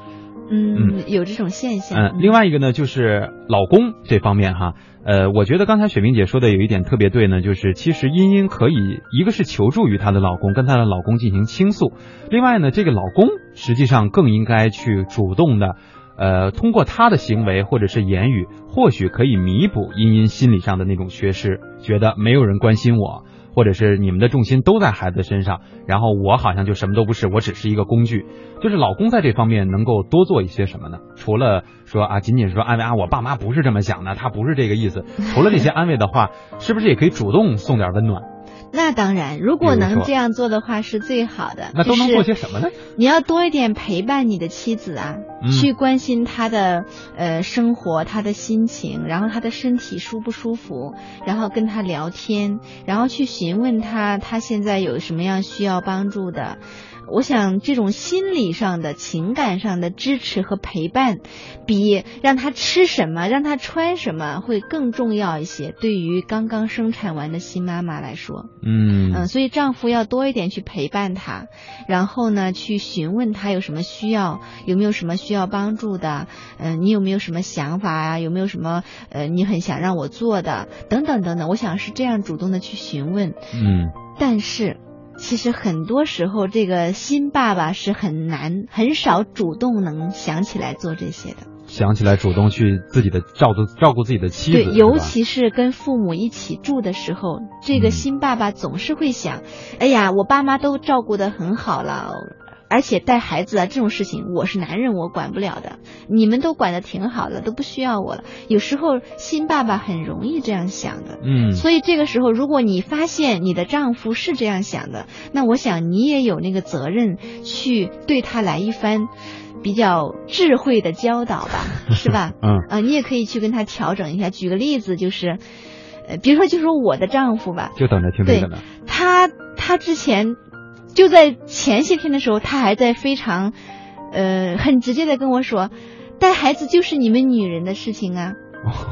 嗯，有这种现象。
嗯，另外一个呢，就是老公这方面哈，呃，我觉得刚才雪明姐说的有一点特别对呢，就是其实茵茵可以一个是求助于她的老公，跟她的老公进行倾诉，另外呢，这个老公实际上更应该去主动的。呃，通过他的行为或者是言语，或许可以弥补茵茵心理上的那种缺失，觉得没有人关心我，或者是你们的重心都在孩子身上，然后我好像就什么都不是，我只是一个工具。就是老公在这方面能够多做一些什么呢？除了说啊，仅仅说安慰啊，我爸妈不是这么想的，他不是这个意思。除了这些安慰的话，是不是也可以主动送点温暖？
那当然，如果能这样做的话是最好的。
那都能做些什么呢？
你要多一点陪伴你的妻子啊，去关心她的呃生活、她的心情，然后她的身体舒不舒服，然后跟她聊天，然后去询问她她现在有什么样需要帮助的。我想，这种心理上的、情感上的支持和陪伴，比让他吃什么、让他穿什么会更重要一些。对于刚刚生产完的新妈妈来说，
嗯
嗯，所以丈夫要多一点去陪伴她，然后呢，去询问她有什么需要，有没有什么需要帮助的，嗯，你有没有什么想法啊？有没有什么呃，你很想让我做的？等等等等，我想是这样主动的去询问。
嗯，
但是。其实很多时候，这个新爸爸是很难、很少主动能想起来做这些的。
想起来主动去自己的照顾照顾自己的妻
子，对，尤其是跟父母一起住的时候，这个新爸爸总是会想：哎呀，我爸妈都照顾得很好了。而且带孩子啊这种事情，我是男人，我管不了的。你们都管的挺好的，都不需要我了。有时候新爸爸很容易这样想的，
嗯。
所以这个时候，如果你发现你的丈夫是这样想的，那我想你也有那个责任去对他来一番比较智慧的教导吧，[laughs] 是吧？
嗯。
啊，你也可以去跟他调整一下。举个例子，就是，呃，比如说，就说我的丈夫吧，
就等着听这个呢。
他他之前。就在前些天的时候，他还在非常，呃，很直接的跟我说，带孩子就是你们女人的事情啊。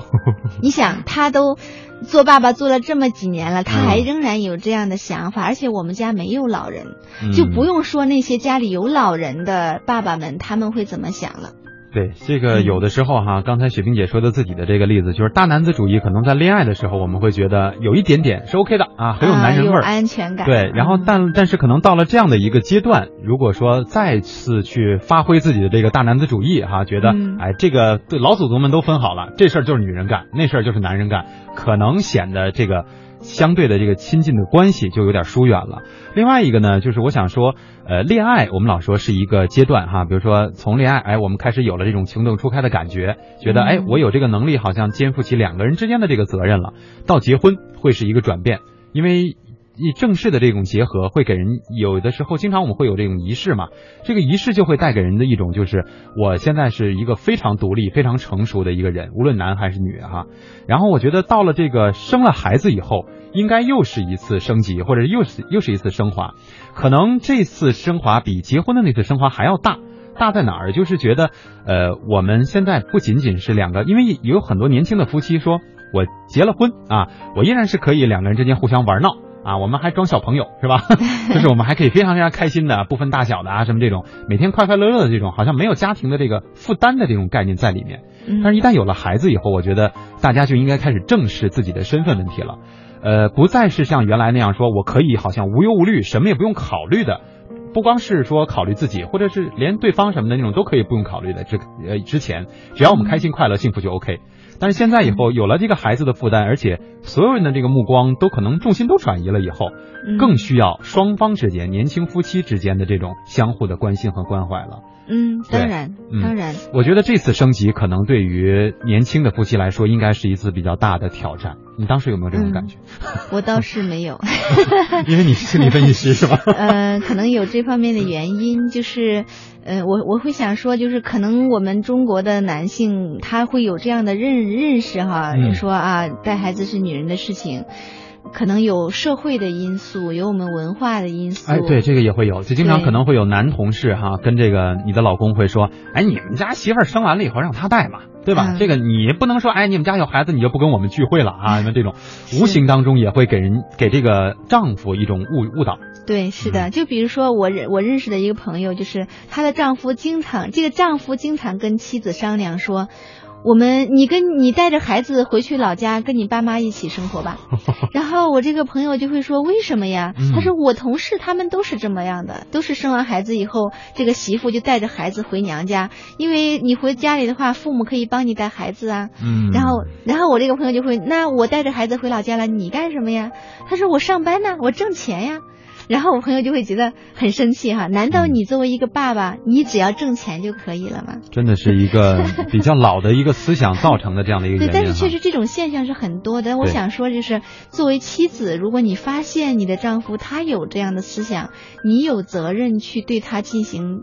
[laughs] 你想，他都做爸爸做了这么几年了，他还仍然有这样的想法，而且我们家没有老人，就不用说那些家里有老人的爸爸们他们会怎么想了。
对这个有的时候哈，刚才雪冰姐说的自己的这个例子，就是大男子主义，可能在恋爱的时候我们会觉得有一点点是 OK 的啊，很有男人味儿，
安全感。
对，然后但但是可能到了这样的一个阶段，如果说再次去发挥自己的这个大男子主义哈，觉得哎这个对老祖宗们都分好了，这事儿就是女人干，那事儿就是男人干，可能显得这个。相对的这个亲近的关系就有点疏远了。另外一个呢，就是我想说，呃，恋爱我们老说是一个阶段哈，比如说从恋爱，哎，我们开始有了这种情窦初开的感觉，觉得哎，我有这个能力，好像肩负起两个人之间的这个责任了。到结婚会是一个转变，因为。以正式的这种结合，会给人有的时候，经常我们会有这种仪式嘛。这个仪式就会带给人的一种，就是我现在是一个非常独立、非常成熟的一个人，无论男还是女哈。然后我觉得到了这个生了孩子以后，应该又是一次升级，或者又是又是一次升华。可能这次升华比结婚的那次升华还要大。大在哪儿？就是觉得，呃，我们现在不仅仅是两个，因为有很多年轻的夫妻说，我结了婚啊，我依然是可以两个人之间互相玩闹。啊，我们还装小朋友是吧？[laughs] 就是我们还可以非常非常开心的，不分大小的啊，什么这种每天快快乐乐的这种，好像没有家庭的这个负担的这种概念在里面。但是，一旦有了孩子以后，我觉得大家就应该开始正视自己的身份问题了。呃，不再是像原来那样说，我可以好像无忧无虑，什么也不用考虑的。不光是说考虑自己，或者是连对方什么的那种都可以不用考虑的。之呃之前，只要我们开心快乐幸福就 OK。但是现在以后有了这个孩子的负担，而且所有人的这个目光都可能重心都转移了以后，更需要双方之间年轻夫妻之间的这种相互的关心和关怀了。
嗯，当然，当然。
我觉得这次升级可能对于年轻的夫妻来说，应该是一次比较大的挑战。你当时有没有这种感觉？[laughs]
我倒是没有，[laughs]
因为你是心理分析师是吧？[laughs]
呃，可能有这方面的原因，就是，呃，我我会想说，就是可能我们中国的男性他会有这样的认认识哈，说啊，带孩子是女人的事情。可能有社会的因素，有我们文化的因素。
哎，对，这个也会有，就经常可能会有男同事哈，跟这个你的老公会说，哎，你们家媳妇儿生完了以后让他带嘛，对吧？这个你不能说，哎，你们家有孩子你就不跟我们聚会了啊？[laughs] 那这种无形当中也会给人给这个丈夫一种误误导。
对，是的，就比如说我认我认识的一个朋友，就是她的丈夫经常，这个丈夫经常跟妻子商量说。我们你跟你带着孩子回去老家跟你爸妈一起生活吧。[laughs] 然后我这个朋友就会说为什么呀？
嗯
他说我同事他们都是这么样的，都是生完孩子以后，这个媳妇就带着孩子回娘家，因为你回家里的话，父母可以帮你带孩子啊。
嗯，
然后，然后我这个朋友就会，那我带着孩子回老家了，你干什么呀？他说我上班呢，我挣钱呀。然后我朋友就会觉得很生气哈，难道你作为一个爸爸，你只要挣钱就可以了吗？
真的是一个 [laughs] 比较老的一个思想造成的这样的一个
对，
原因哈。
但是确实这种现象是很多的。我想说，就是作为妻子，如果你发现你的丈夫他有这样的思想，你有责任去对他进行影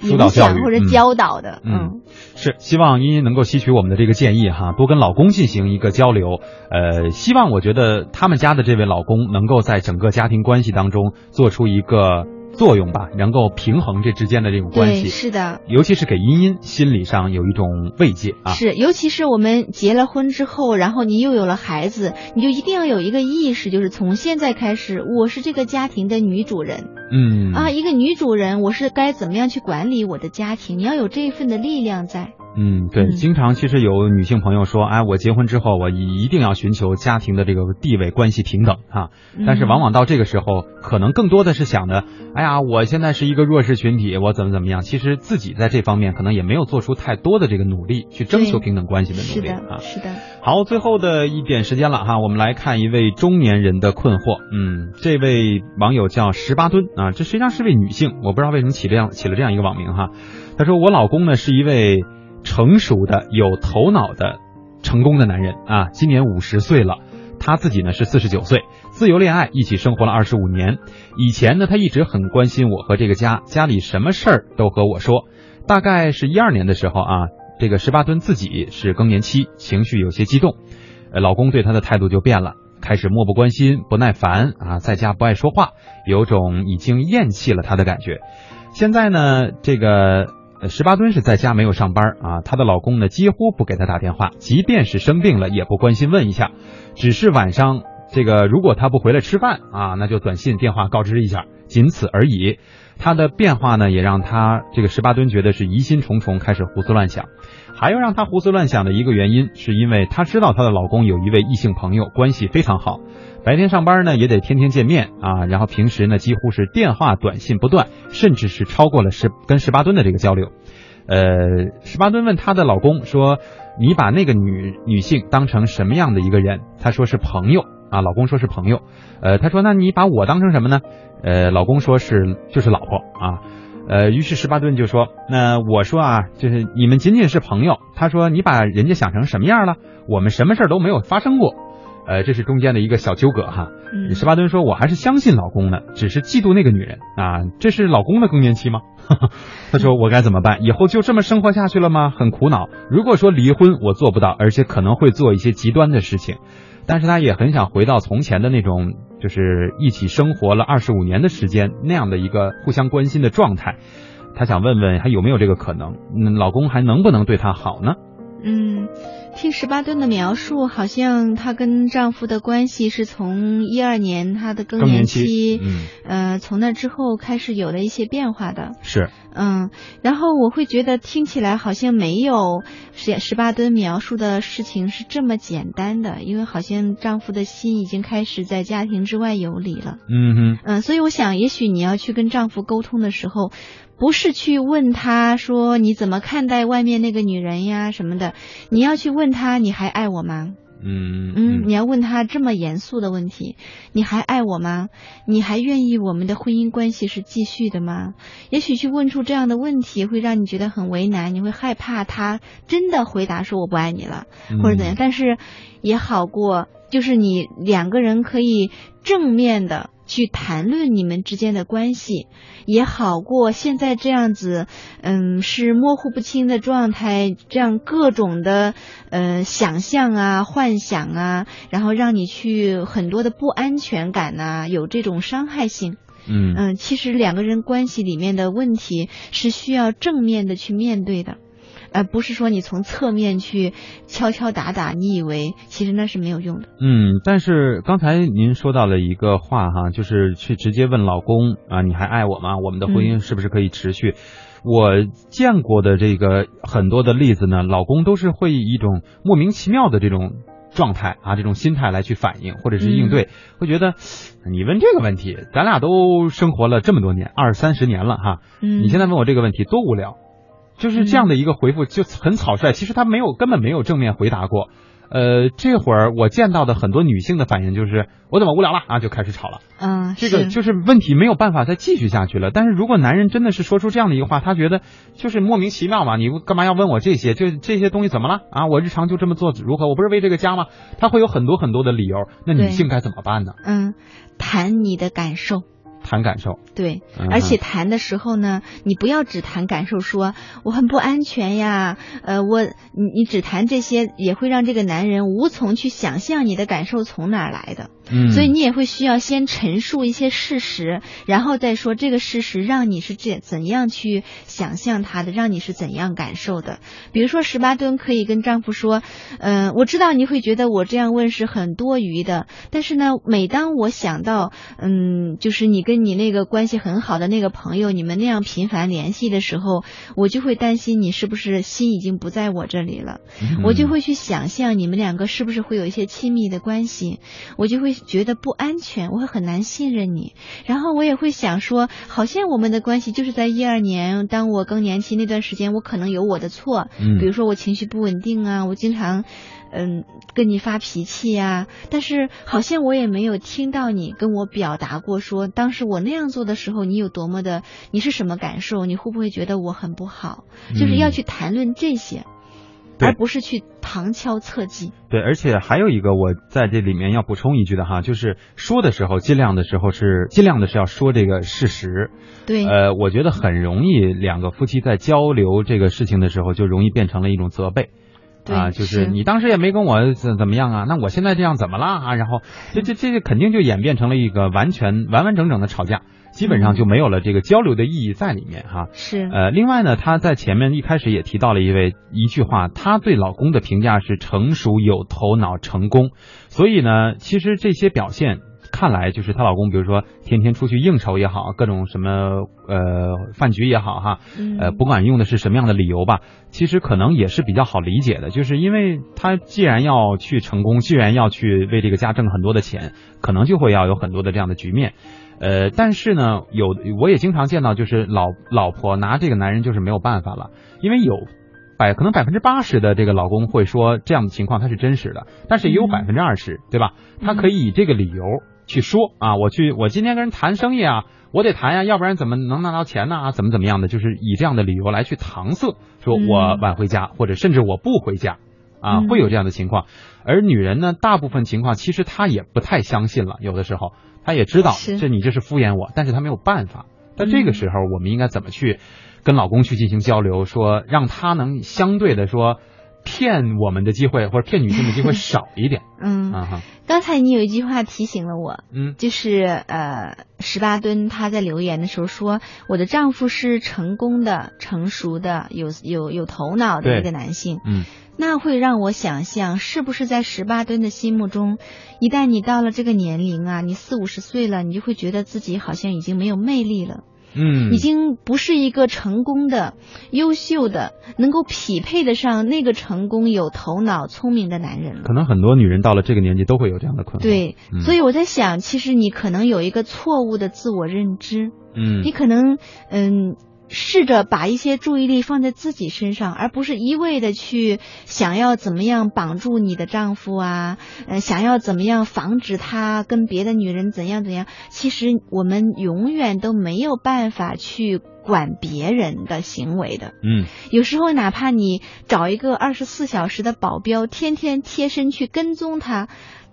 疏导教育
或者
嗯
教导的。
嗯，是希望茵茵能够吸取我们的这个建议哈，多跟老公进行一个交流。呃，希望我觉得他们家的这位老公能够在整个家庭关系当中做出一个作用吧，能够平衡这之间的这种关，系。
是的。
尤其是给茵茵心理上有一种慰藉啊。
是，尤其是我们结了婚之后，然后你又有了孩子，你就一定要有一个意识，就是从现在开始，我是这个家庭的女主人、
嗯
啊，一个女主人，我是该怎么样去管理我的家庭？你要有这一份的力量在。
嗯，对，
嗯
经常其实有女性朋友说，哎，我结婚之后，我一定要寻求家庭的这个地位关系平等啊。但是
嗯
往往到这个时候，可能更多的是想的，哎呀，我现在是一个弱势群体，我怎么怎么样？其实自己在这方面可能也没有做出太多的这个努力，去征求平等关系的，努力啊。
是的。
好，最后的一点时间了哈，我们来看一位中年人的困惑。嗯，这位网友叫十八吨啊，这实际上是位女性，我不知道为什么起这样起了这样一个网名哈。她说我老公呢是一位成熟的、有头脑的、成功的男人啊，今年五十岁了。他自己呢是四十九岁，自由恋爱，一起生活了二十五年。以前呢，他一直很关心我和这个家，家里什么事儿都和我说。大概是一二年的时候啊，这个十八吨自己是更年期，情绪有些激动，老公对她的态度就变了，开始漠不关心、不耐烦啊，在家不爱说话，有种已经厌弃了他的感觉。现在呢，这个十八吨是在家没有上班啊，她的老公呢几乎不给她打电话，即便是生病了也不关心问一下，只是晚上这个如果她不回来吃饭啊，那就短信、电话告知一下，仅此而已。她的变化呢，也让她这个十八吨觉得是疑心重重，开始胡思乱想。还有让他胡思乱想的一个原因，是因为她知道她的老公有一位异性朋友，关系非常好，白天上班呢也得天天见面啊，然后平时呢几乎是电话、短信不断，甚至是超过了十跟十八吨的这个交流。呃，十八吨问她的老公说：“你把那个女女性当成什么样的一个人？”她说是朋友啊，老公说是朋友。呃，她说那你把我当成什么呢？呃，老公说是就是老婆啊。呃，于是十八吨就说：“那我说啊，就是你们仅仅是朋友。”他说：“你把人家想成什么样了？我们什么事儿都没有发生过。”呃，这是中间的一个小纠葛哈。
嗯
十八吨说：“我还是相信老公的，只是嫉妒那个女人啊。这是老公的更年期吗？” [laughs] 他说：“我该怎么办？以后就这么生活下去了吗？很苦恼。如果说离婚，我做不到，而且可能会做一些极端的事情。但是他也很想回到从前的那种，就是一起生活了二十五年的时间那样的一个互相关心的状态。她想问问还有没有这个可能？嗯，老公还能不能对她好呢？
嗯，听十八吨的描述，好像她跟丈夫的关系是从一二年她的更
更年
期，
期嗯
呃，从那之后开始有了一些变化的。
是，
嗯，然后我会觉得听起来好像没有十十八吨描述的事情是这么简单的，因为好像丈夫的心已经开始在家庭之外游离了。
嗯哼，
嗯，所以我想，也许你要去跟丈夫沟通的时候，不是去问他说你怎么看待外面那个女人呀什么的，你要去问他你还爱我吗？
嗯
嗯，你要问他这么严肃的问题，你还爱我吗？你还愿意我们的婚姻关系是继续的吗？也许去问出这样的问题，会让你觉得很为难，你会害怕他真的回答说我不爱你了，或者怎样。
嗯
但是也好过，就是你两个人可以正面的去谈论你们之间的关系，也好过现在这样子，嗯，是模糊不清的状态，这样各种的呃想象啊、幻想啊，然后让你去很多的不安全感呐、有这种伤害性。
嗯
嗯，其实两个人关系里面的问题是需要正面的去面对的，而不是说你从侧面去敲敲打打，你以为其实那是没有用的。
嗯，但是刚才您说到了一个话哈，就是去直接问老公啊，你还爱我吗？我们的婚姻是不是可以持续？我见过的这个很多的例子呢，老公都是会以一种莫名其妙的这种状态啊，这种心态来去反应或者是应对，会觉得你问这个问题，咱俩都生活了这么多年，二三十年了哈，
嗯
你现在问我这个问题多无聊，就是这样的一个回复就很草率，其实他没有根本没有正面回答过。呃，这会儿我见到的很多女性的反应就是我怎么无聊了啊，就开始吵了。
嗯，
这个就是问题没有办法再继续下去了。但是如果男人真的是说出这样的一个话，他觉得就是莫名其妙嘛，你干嘛要问我这些？这这些东西怎么了啊？我日常就这么做如何？我不是为这个家吗？他会有很多很多的理由。那女性该怎么办呢？
嗯，谈你的感受。
谈感受，
对
嗯，
而且谈的时候呢，你不要只谈感受说，我很不安全呀，呃，我你你只谈这些，也会让这个男人无从去想象你的感受从哪儿来的。
嗯
所以你也会需要先陈述一些事实，然后再说这个事实让你是这怎样去想象它的，让你是怎样感受的。比如说十八吨可以跟丈夫说，嗯、我知道你会觉得我这样问是很多余的，但是呢，每当我想到，嗯，就是你跟你那个关系很好的那个朋友，你们那样频繁联系的时候，我就会担心你是不是心已经不在我这里了。
嗯
我就会去想象你们两个是不是会有一些亲密的关系，我就会觉得不安全，我会很难信任你。然后我也会想说，好像我们的关系就是在一二年，当我更年期那段时间，我可能有我的错，
嗯
比如说我情绪不稳定啊，我经常。嗯，跟你发脾气呀、但是好像我也没有听到你跟我表达过说，当时我那样做的时候，你有多么的，你是什么感受？你会不会觉得我很不好？就是要
嗯
去谈论这些，
对
而不是去旁敲侧击。
对，而且还有一个我在这里面要补充一句的哈，就是说的时候尽量的时候是尽量的是要说这个事实。
对，
呃，我觉得很容易两个夫妻在交流这个事情的时候，就容易变成了一种责备。
对
啊，就是
是
你当时也没跟我怎怎么样啊，那我现在这样怎么了啊？然后这这这肯定就演变成了一个完全完完整整的吵架，基本上就没有了这个交流的意义在里面哈。
是
呃，另外呢，她在前面一开始也提到了一位一句话，她对老公的评价是成熟、有头脑、成功。所以呢，其实这些表现看来，就是她老公，比如说天天出去应酬也好，各种什么呃饭局也好哈，
嗯
呃，不管用的是什么样的理由吧，其实可能也是比较好理解的，就是因为她既然要去成功，既然要去为这个家挣很多的钱，可能就会要有很多的这样的局面。呃，但是呢，有我也经常见到，就是老老婆拿这个男人就是没有办法了，因为有百可能百分之八十的这个老公会说这样的情况他是真实的，但是也有
嗯
百分之二十，对吧？他可以以这个理由去说啊，我去我今天跟人谈生意啊，我得谈呀，要不然怎么能拿到钱呢？啊，怎么怎么样的，就是以这样的理由来去搪塞，说
嗯
我晚回家，或者甚至我不回家。啊，
嗯
会有这样的情况，而女人呢，大部分情况其实她也不太相信了，有的时候她也知道这你这是敷衍我，但是他没有办法。在这个
嗯
时候，我们应该怎么去跟老公去进行交流，说让他能相对的说骗我们的机会或者骗女性的机会少一点。[laughs]
嗯，
啊哈，
刚才你有一句话提醒了我，
嗯。
就是呃，十八吨他在留言的时候说，我的丈夫是成功的、成熟的、有有有头脑的一个男性。
嗯。
那会让我想象，是不是在十八吨的心目中，一旦你到了这个年龄啊，你四五十岁了，你就会觉得自己好像已经没有魅力了，
嗯，
已经不是一个成功的、优秀的、能够匹配得上那个成功、有头脑、聪明的男人了。
可能很多女人到了这个年纪都会有这样的困惑。
对，
嗯
所以我在想，其实你可能有一个错误的自我认知，
嗯
你可能嗯。试着把一些注意力放在自己身上，而不是一味的去想要怎么样绑住你的丈夫啊，呃，想要怎么样防止他跟别的女人怎样怎样。其实我们永远都没有办法去管别人的行为的。
嗯
有时候哪怕你找一个二十四小时的保镖，天天贴身去跟踪他，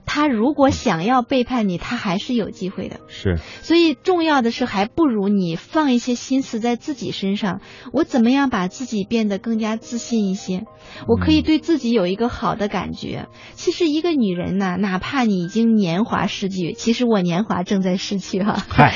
他如果想要背叛你，他还是有机会的。
是
所以重要的是，还不如你放一些心思在自己身上。我怎么样把自己变得更加自信一些？我可以对自己有一个好的感觉。其实一个女人呐、哪怕你已经年华逝去，其实我年华正在逝去哈、
嗨，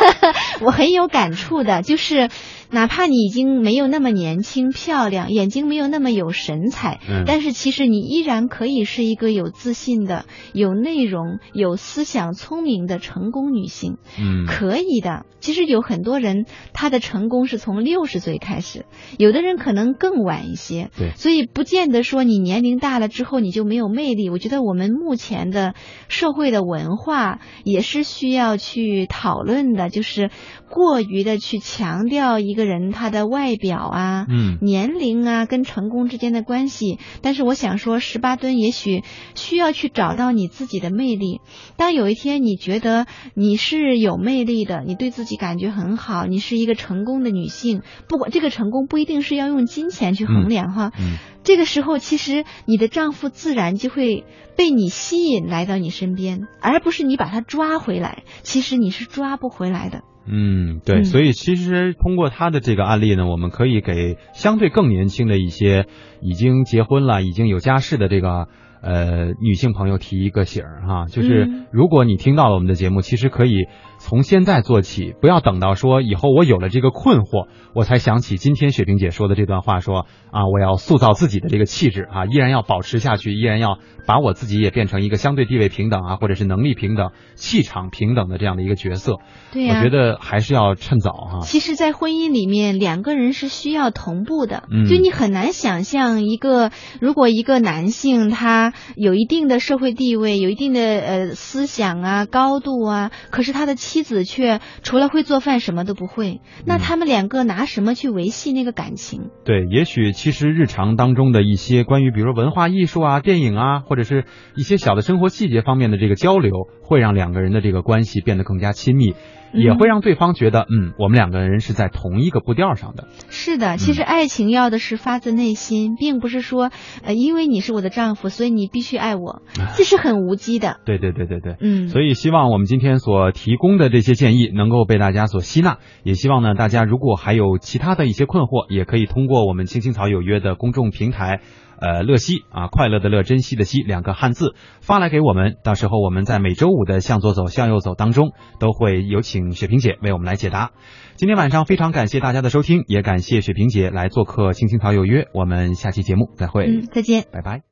[laughs]
我很有感触的，就是哪怕你已经没有那么年轻漂亮，眼睛没有那么有神采，
嗯
但是其实你依然可以是一个有自信的、有内容、有思想、聪明的成功女性。
嗯，
可以的。其实有很多人，他的成功是从六十岁开始，有的人可能更晚一些。
对
所以不见得说你年龄大了之后你就没有魅力。我觉得我们目前的社会的文化也是需要去讨论的，就是过于的去强调一个人他的外表啊、
嗯
年龄啊跟成功之间的关系。但是我想说，十八吨也许需要去找到你自己的魅力。当有一天你觉得你是有魅力的，你对自己感觉很好，你是一个成功的女性，不管这个成功不一定是要用金钱去衡量哈。
嗯
这个时候，其实你的丈夫自然就会被你吸引来到你身边，而不是你把他抓回来。其实你是抓不回来的。
嗯，对，
嗯。
所以其实通过他的这个案例呢，我们可以给相对更年轻的一些已经结婚了、已经有家室的这个呃女性朋友提一个醒儿哈，就是
嗯。
如果你听到了我们的节目，其实可以从现在做起，不要等到说以后我有了这个困惑，我才想起今天雪萍姐说的这段话说，啊，我要塑造自己的这个气质啊，[laughs] 依然要保持下去，依然要把我自己也变成一个相对地位平等啊，或者是能力平等、气场平等的这样的一个角色。
对呀、
我觉得还是要趁早哈、
其实，在婚姻里面，两个人是需要同步的。
嗯
就你很难想象一个，如果一个男性他有一定的社会地位，有一定的呃思想啊、高度啊，可是他的妻子却除了会做饭什么都不会，那
嗯
他们两个拿什么去维系那个感情？
对，也许其实日常当中的一些关于比如说文化艺术啊、电影啊，或者是一些小的生活细节方面的这个交流，会让两个人的这个关系变得更加亲密，也会让对方觉得，嗯，我们两个人是在同一个步调上的。
是的，其实爱情要的是发自内心，并不是说呃因为你是我的丈夫，所以你必须爱我，这是很无稽的。
对对对对对，
嗯，
所以希望我们今天所提供的这些建议能够被大家所吸纳，也希望呢大家如果还有其他的一些困惑，也可以通过我们青青草有约的公众平台。呃，乐西啊，快乐的乐，珍惜的惜，两个汉字发来给我们，到时候我们在每周五的向左走，向右走当中，都会有请雪萍姐为我们来解答。今天晚上非常感谢大家的收听，也感谢雪萍姐来做客青青草有约，我们下期节目再会，
嗯，再见。
拜拜。